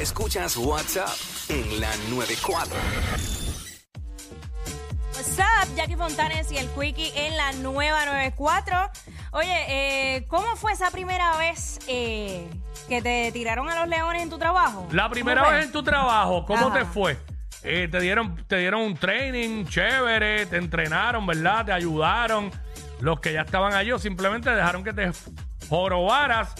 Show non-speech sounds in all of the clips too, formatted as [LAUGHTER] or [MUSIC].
Escuchas WhatsApp en la 94. What's up, Jackie Fontanes y el Quickie en la nueva 94. Oye, eh, ¿cómo fue esa primera vez eh, que te tiraron a los leones en tu trabajo? La primera vez en tu trabajo, ¿cómo Ajá. te fue? Eh, te dieron te dieron un training chévere, te entrenaron, ¿verdad? Te ayudaron. Los que ya estaban allí o simplemente dejaron que te jorobaras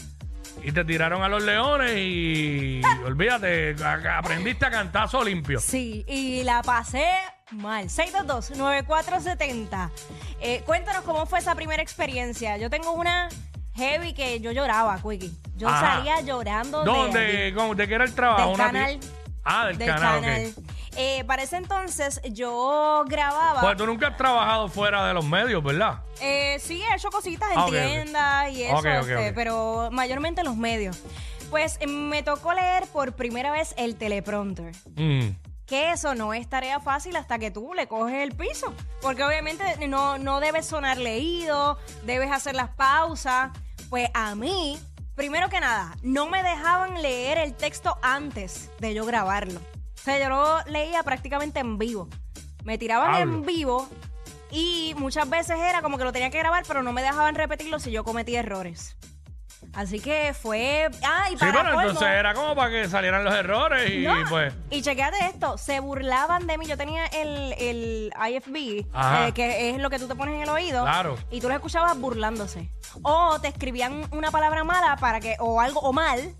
y te tiraron a los leones y [LAUGHS] olvídate, a- aprendiste a cantazo limpio. Sí, y la pasé mal. 622-9470. Eh, cuéntanos cómo fue esa primera experiencia. Yo tengo una heavy que yo lloraba, Quickie. Yo Ajá. salía llorando de. ¿Dónde? ¿Cómo- ¿De qué era el trabajo? Del canal. Ah, del, del canal, ok. canal. Eh, para ese entonces yo grababa. Pues tú nunca has trabajado fuera de los medios, ¿verdad? Eh, sí, he hecho cositas en Ah, ok, ok. tiendas y eso, Ok, ok, este, ok. pero mayormente en los medios. Pues eh, me tocó leer por primera vez el teleprompter. Mm. Que eso no es tarea fácil hasta que tú le coges el piso. Porque obviamente no, no debes sonar leído, debes hacer las pausas. Pues a mí, primero que nada, no me dejaban leer el texto antes de yo grabarlo. O sea, yo lo leía prácticamente en vivo. Me tiraban en vivo y muchas veces era como que lo tenía que grabar, pero no me dejaban repetirlo si yo cometía errores. Así que fue. Ah, y Sí, para pero colmo- entonces era como para que salieran los errores y no, pues... Y chequeate esto, se burlaban de mí. Yo tenía el, el IFB, eh, que es lo que tú te pones en el oído. Claro. Y tú los escuchabas burlándose. O te escribían una palabra mala para que, o algo, o mal,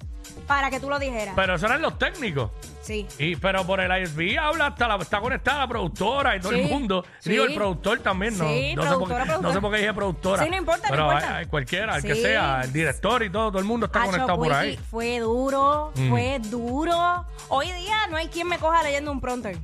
para que tú lo dijeras. Pero esos eran los técnicos. sí. Y, pero por el ISB habla hasta la, está conectada la productora y todo Sí, el mundo. sí. Digo, el productor también, ¿no? Sí, no, sé por, productora, no sé por qué dije productora. Sí, no importa, no pero importa. hay- hay cualquiera, el que Sí. sea, el director y todo, todo el mundo está conectado por ahí. Fue duro, fue duro. Hoy día no hay quien me coja leyendo un prompter.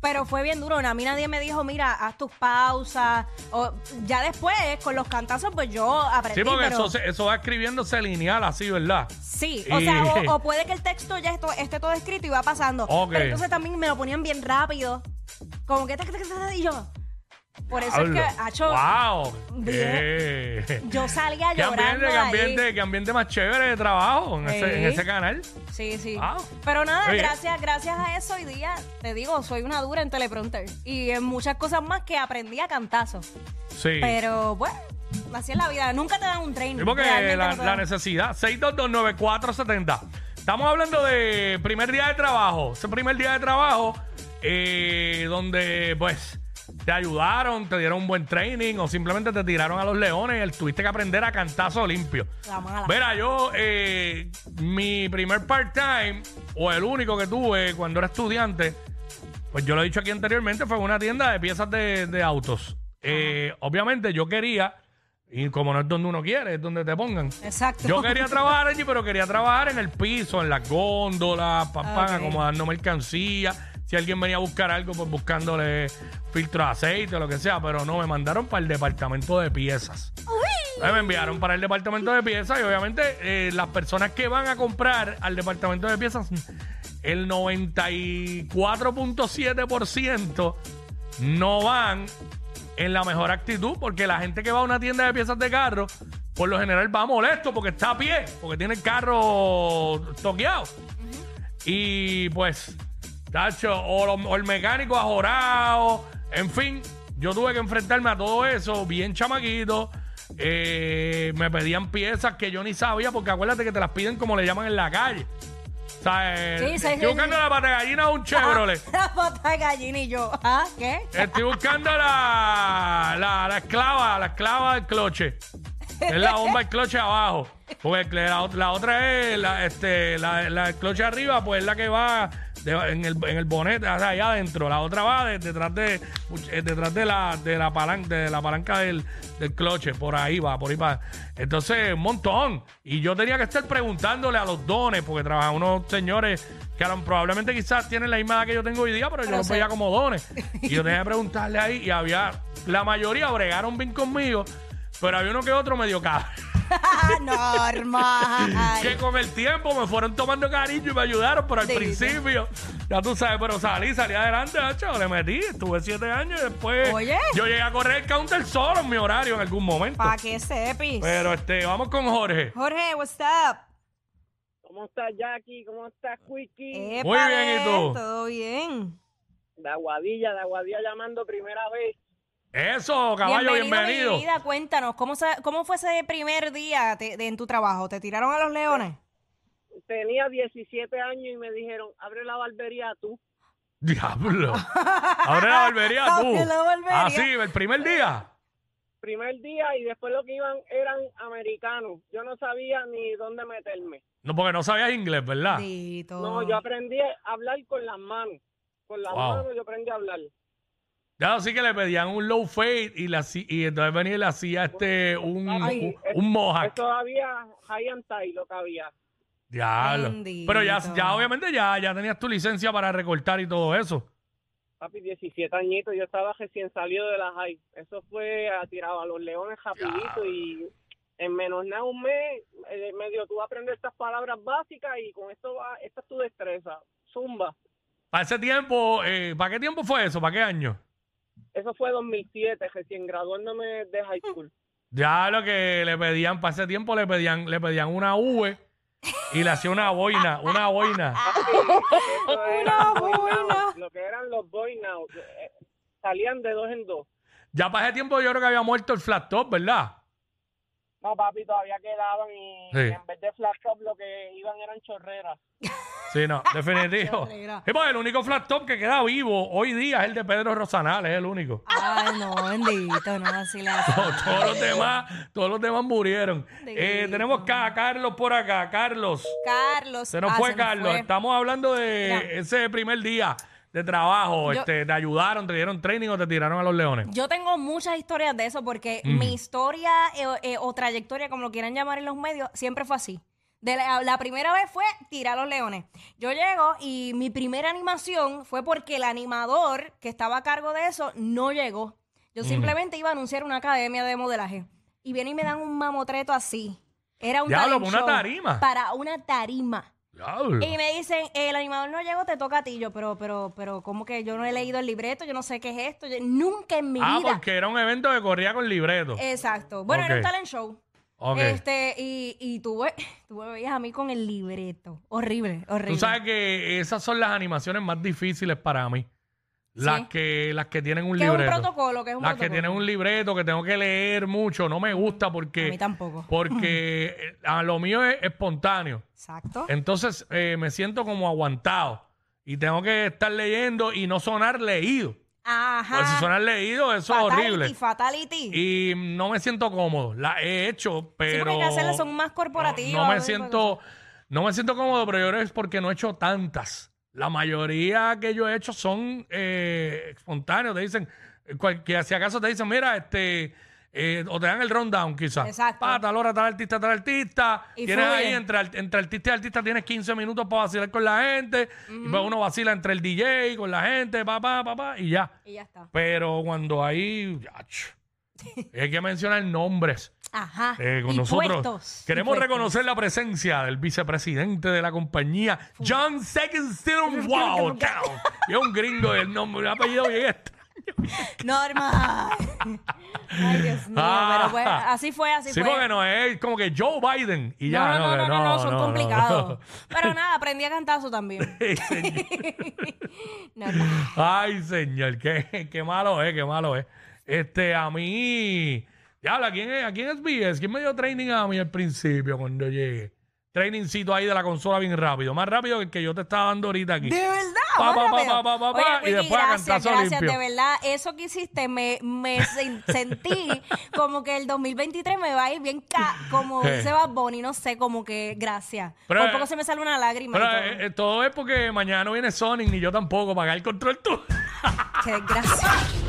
Pero fue bien duro. A mí nadie me dijo, mira, haz tus pausas. O, ya después, con los cantazos, pues yo aprendí. Sí, porque pero... eso, eso va escribiéndose lineal así, ¿verdad? Sí, o sea, o, o [LAUGHS] puede que el texto ya esto- esté todo escrito y va pasando. Pero entonces también me lo ponían bien rápido. Como que... Y yo... Por eso es que, Acho, ¡Wow! Bien. ¿Qué? yo salía ¿Qué llorando ambiente, qué de ahí. ambiente, qué ambiente más chévere de trabajo en, ese, en ese canal? Sí, sí. Wow. Pero nada, Oye. gracias, gracias a eso hoy día, te digo, soy una dura en teleprompter. Y en muchas cosas más que aprendí a cantazo. Sí. Pero, bueno, así es la vida. Nunca te dan un training. Sí, porque realmente la, no te la dan. necesidad. 6229470. Estamos hablando de primer día de trabajo. Ese primer día de trabajo, eh, donde pues te ayudaron, te dieron un buen training o simplemente te tiraron a los leones y tuviste que aprender a cantazo limpio. La mala. Mira, yo, eh, mi primer part-time, o el único que tuve cuando era estudiante, pues yo lo he dicho aquí anteriormente, fue una tienda de piezas de, de autos. Eh, obviamente yo quería, y como no es donde uno quiere, es donde te pongan. Exacto. Yo quería trabajar allí, pero quería trabajar en el piso, en las góndolas, pam, pam, Ok. acomodando mercancía. Si alguien venía a buscar algo, pues buscándole filtro de aceite o lo que sea, pero no, me mandaron para el departamento de piezas. Entonces me enviaron para el departamento de piezas y obviamente eh, las personas que van a comprar al departamento de piezas, el 94.7% no van en la mejor actitud porque la gente que va a una tienda de piezas de carro, por lo general va molesto porque está a pie, porque tiene el carro toqueado. Y pues, tacho, o, lo- o el mecánico ajorado, en fin, yo tuve que enfrentarme a todo eso, bien chamaquito. Eh, me pedían piezas que yo ni sabía, porque acuérdate que te las piden como le llaman en la calle. O sea, eh, Sí, sí, estoy sí, buscando sí. la pata de gallina de un Chevrolet. [LAUGHS] La pata de gallina y yo. ¿Ah? ¿Qué? Estoy buscando la, la, la esclava, la esclava del cloche. Es la [LAUGHS] bomba del cloche abajo. Porque la, ot- la otra es la, este, la, la del cloche arriba, pues es la que va de- en, el, en el bonete, o sea, allá adentro. La otra va de- detrás de eh, detrás de la, de la palanca, de la palanca del, del cloche. Por ahí va, por ahí va. Entonces, un montón. Y yo tenía que estar preguntándole a los dones, porque trabajan unos señores que lo- probablemente quizás tienen la misma edad que yo tengo hoy día, pero yo Pero los sé. veía como dones. [LAUGHS] Y yo tenía que preguntarle ahí, y había, la mayoría bregaron bien conmigo, pero había uno que otro medio cabrón. [LAUGHS] Normal. que con el tiempo me fueron tomando cariño y me ayudaron, pero al principio, ya tú sabes, pero salí, salí adelante, macho, le metí, estuve siete años y después Oye. yo llegué a correr el counter solo en mi horario en algún momento. Pa' que sepis. Pero este, vamos con Jorge. Jorge, what's up? ¿Cómo estás, Jackie? ¿Cómo estás, Quickie? Muy bien, ¿y tú? Todo bien. De Aguadilla, de Aguadilla llamando primera vez. Eso, caballo, bienvenido. mi vida. Cuéntanos, ¿cómo, se- ¿cómo fue ese primer día te- de- en tu trabajo? ¿Te tiraron a los leones? Tenía 17 años y me dijeron, abre la barbería tú. Diablo. Abre la barbería [LAUGHS] tú. Abre la barbería. Ah, sí, el primer día. Primer día y después lo que iban eran americanos. Yo no sabía ni dónde meterme. No, porque no sabías inglés, ¿verdad? Dito. No, yo aprendí a hablar con las manos. Con las Wow. manos yo aprendí a hablar. Ya sí que le pedían un low fade y, la, y entonces venía y le hacía este un, Ay, un, mohawk. Había high and tie lo que había. Diablo. Bendito. Pero ya, ya obviamente ya, ya tenías tu licencia para recortar y todo eso. Papi, 17 añitos, yo estaba recién salido de la high. Eso fue a tirado a los leones rapidito y en menos nada un mes, eh, medio tú aprendes estas palabras básicas y con esto va, esta es tu destreza. Zumba. Para ese tiempo, eh, ¿para qué tiempo fue eso? ¿Para qué año? Eso fue 2007, recién graduándome de high school. Ya lo que le pedían, para ese tiempo le pedían, le pedían una V y le hacía una boina, una boina. [LAUGHS] Eso era Una boy buena. Lo que eran los boy now. eh, Salían de dos en dos. Ya para ese tiempo yo creo que había muerto el flat top, ¿verdad? No, papi, todavía quedaban y Sí. en vez de flat top lo que iban eran chorreras. [LAUGHS] Sí, no, [LAUGHS] definitivo. Chorrera. Sí, porque el único flat top que queda vivo hoy día es el de Pedro Rosanal, es el único. Ay, no, bendito, no, así le hace. [LAUGHS] todos los demás, todos los demás murieron. Eh, Bendito. tenemos acá a Carlos por acá, Carlos. Carlos. Se nos ah, fue se nos Carlos. fue. Estamos hablando de Mira. ese primer día de trabajo. Yo- este, te ayudaron, te dieron training o te tiraron a los leones. Yo tengo muchas historias de eso porque mi historia eh, eh, o trayectoria, como lo quieran llamar en los medios, siempre fue así. De la, la primera vez fue tirar a los leones. Yo llego y mi primera animación fue porque el animador que estaba a cargo de eso no llegó. Yo simplemente iba a anunciar una academia de modelaje. Y vienen y me dan un mamotreto así. Era un Diablo, talent para una show. tarima. Para una tarima. Y me dicen, el animador no llegó, te toca a ti. Yo, pero, pero, pero, ¿cómo que yo no he leído el libreto? Yo no sé qué es esto. Yo- nunca en mi Ah, vida. porque era un evento que corría con libreto. Exacto. Bueno, era Ok. un talent show. Ok. Este, y, y tú, ve- [LAUGHS] tú me veías a mí con el libreto. Horrible, horrible. Tú sabes que esas son las animaciones más difíciles para mí. Las, Sí. que, las que tienen un que es un libreto. protocolo, que es un las que tienen un libreto que tengo que leer mucho. No me gusta porque. A mí tampoco. Porque [CLEARS THROAT] eh, a lo mío es espontáneo. Exacto. Entonces eh, me siento como aguantado. Y tengo que estar leyendo y no sonar leído. Ajá. Pues si sonar leído, eso es horrible. Fatality. Y no me siento cómodo. La he hecho, sí, pero. porque hay que hacerlas son más corporativas. No, no me siento, no me siento cómodo, pero yo creo que es porque no he hecho tantas. La mayoría que yo he hecho son eh, espontáneos. Te dicen, que si acaso te dicen, mira, este, eh, o te dan el rundown quizás. Exacto. Pa, tal hora, tal artista, tal artista. Y tienes fluye. ahí entre, entre artista y artista tienes 15 minutos para vacilar con la gente. Y pues uno vacila entre el DJ, con la gente, papá, papá, y ya. Y ya está. Pero cuando yach, [LAUGHS] hay que mencionar nombres. Ajá. Eh, con Y nosotros puestos, queremos reconocer la presencia del vicepresidente de la compañía, John Seckenstein Wow. Y es un gringo el nombre, un apellido bien extraño. Normal. Ay, Dios mío. Pero pues, así fue, así Sí, fue. porque no es como que Joe Biden y ya. no, no, no, no, no, son no, complicados. [LAUGHS] Pero nada, aprendí a cantazo también. [LAUGHS] Ay, señor. Normal. Ay, señor, qué, qué malo es, qué malo es. Este, a mí. Diablo, ¿a quién, es- ¿a quién es BS? ¿Quién me dio training a mí al principio cuando llegué? trainingcito ahí de la consola bien rápido. Más rápido que el que yo te estaba dando ahorita aquí. De verdad. Pa, pa, pa, pa, pa, pa, Oye, pa, y Quickie, después a gracias, gracias, limpio. de verdad. Eso que hiciste me, me sen- [LAUGHS] sentí como que el 2023 me va a ir bien ca como Sí. [LAUGHS] dice Bad Bunny, no sé, como que gracias. Pero, Por eh, poco se me sale una lágrima. y Pero todo. eh, eh, todo es porque mañana no viene Sonic ni yo tampoco. Pagar el control tú. Qué desgracia. [LAUGHS]